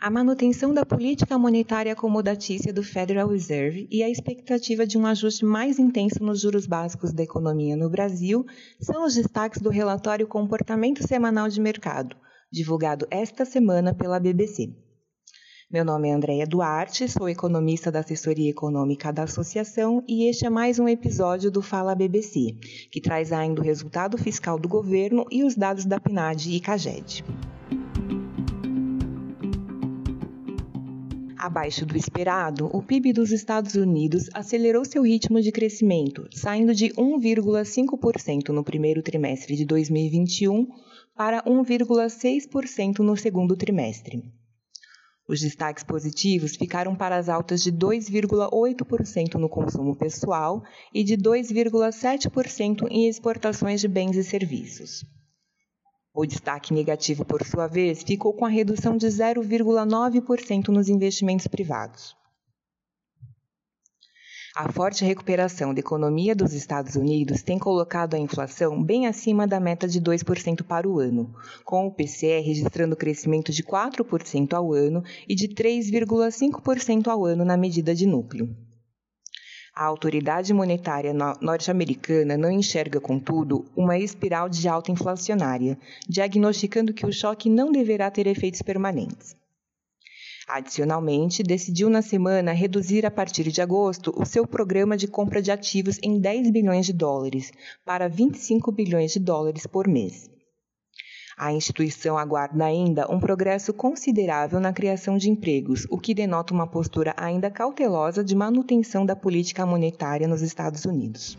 a manutenção da política monetária acomodatícia do Federal Reserve e a expectativa de um ajuste mais intenso nos juros básicos da economia no Brasil são os destaques do relatório Comportamento Semanal de Mercado, divulgado esta semana pela BBC. Meu nome é Andréia Duarte, sou economista da assessoria econômica da associação e este é mais um episódio do Fala BBC, que traz ainda o resultado fiscal do governo e os dados da PNAD e CAGED. Abaixo do esperado, o PIB dos Estados Unidos acelerou seu ritmo de crescimento, saindo de 1,5% no primeiro trimestre de 2021 para 1,6% no segundo trimestre. Os destaques positivos ficaram para as altas de 2,8% no consumo pessoal e de 2,7% em exportações de bens e serviços. O destaque negativo, por sua vez, ficou com a redução de 0,9% nos investimentos privados. A forte recuperação da economia dos Estados Unidos tem colocado a inflação bem acima da meta de 2% para o ano, com o PCE registrando crescimento de 4% ao ano e de 3,5% ao ano na medida de núcleo. A autoridade monetária norte-americana não enxerga, contudo, uma espiral de alta inflacionária, diagnosticando que o choque não deverá ter efeitos permanentes. Adicionalmente, decidiu na semana reduzir a partir de agosto o seu programa de compra de ativos em 10 bilhões de dólares para 25 bilhões de dólares por mês. A instituição aguarda ainda um progresso considerável na criação de empregos, o que denota uma postura ainda cautelosa de manutenção da política monetária nos Estados Unidos.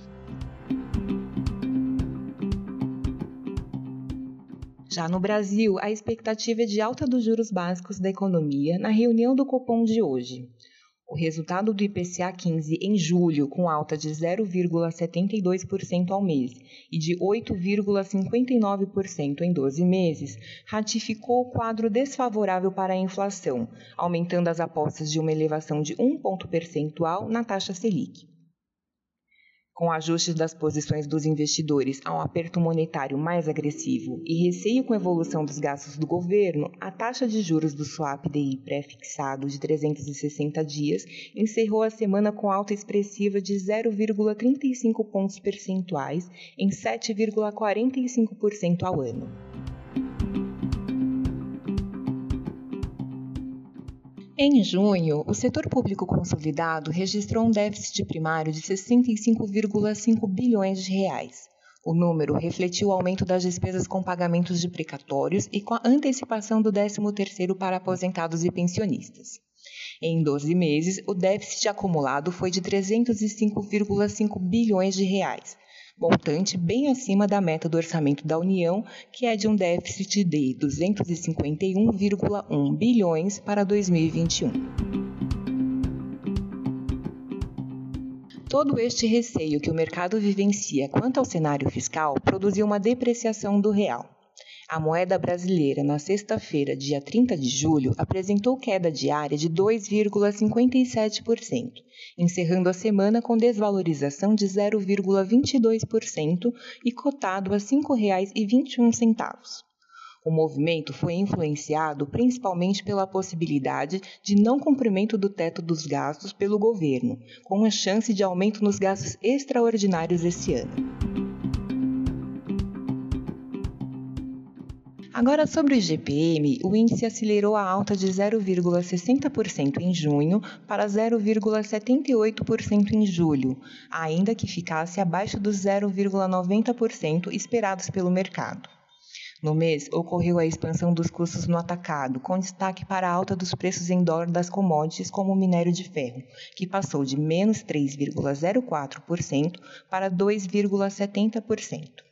Já no Brasil, a expectativa é de alta dos juros básicos da economia na reunião do Copom de hoje. O resultado do IPCA 15 em julho, com alta de 0,72% ao mês e de 8,59% em 12 meses, ratificou o quadro desfavorável para a inflação, aumentando as apostas de uma elevação de 1 ponto percentual na taxa Selic com ajustes das posições dos investidores a um aperto monetário mais agressivo e receio com a evolução dos gastos do governo, a taxa de juros do swap DI pré-fixado de 360 dias encerrou a semana com alta expressiva de 0,35 pontos percentuais em 7,45% ao ano. Em junho, o setor público consolidado registrou um déficit primário de 65,5 bilhões de reais. O número refletiu o aumento das despesas com pagamentos de precatórios e com a antecipação do 13º para aposentados e pensionistas. Em 12 meses, o déficit acumulado foi de 305,5 bilhões de reais, montante bem acima da meta do orçamento da União, que é de um déficit de 251,1 bilhões para 2021. Todo este receio que o mercado vivencia quanto ao cenário fiscal produziu uma depreciação do real. A moeda brasileira, na sexta-feira, dia 30 de julho, apresentou queda diária de 2,57%, encerrando a semana com desvalorização de 0,22% e cotado a R$ 5,21. O movimento foi influenciado principalmente pela possibilidade de não cumprimento do teto dos gastos pelo governo, com a chance de aumento nos gastos extraordinários esse ano. Agora, sobre o IGPM, o índice acelerou a alta de 0,60% em junho para 0,78% em julho, ainda que ficasse abaixo dos 0,90% esperados pelo mercado. No mês, ocorreu a expansão dos custos no atacado, com destaque para a alta dos preços em dólar das commodities como o minério de ferro, que passou de menos 3,04% para 2,70%.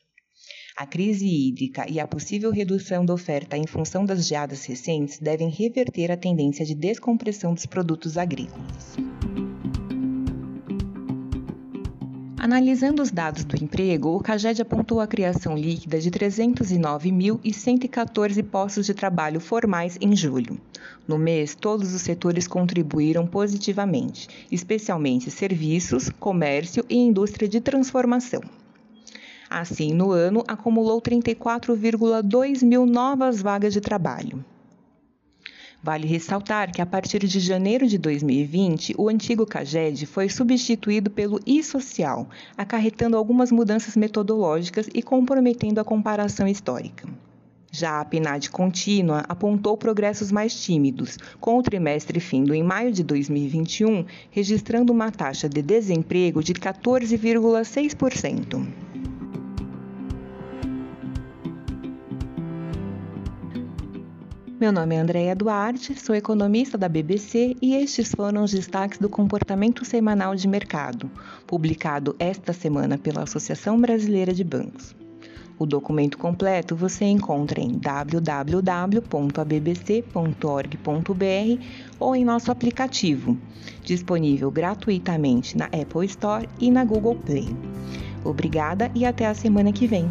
A crise hídrica e a possível redução da oferta em função das geadas recentes devem reverter a tendência de descompressão dos produtos agrícolas. Analisando os dados do emprego, o CAGED apontou a criação líquida de 309.114 postos de trabalho formais em julho. No mês, todos os setores contribuíram positivamente, especialmente serviços, comércio e indústria de transformação. Assim, no ano, acumulou 34,2 mil novas vagas de trabalho. Vale ressaltar que a partir de janeiro de 2020, o antigo CAGED foi substituído pelo e-social, acarretando algumas mudanças metodológicas e comprometendo a comparação histórica. Já a PNAD contínua apontou progressos mais tímidos, com o trimestre findo em maio de 2021, registrando uma taxa de desemprego de 14,6%. Meu nome é Andréia Duarte, sou economista da BBC e estes foram os destaques do comportamento semanal de mercado, publicado esta semana pela Associação Brasileira de Bancos. O documento completo você encontra em www.abbc.org.br ou em nosso aplicativo, disponível gratuitamente na Apple Store e na Google Play. Obrigada e até a semana que vem.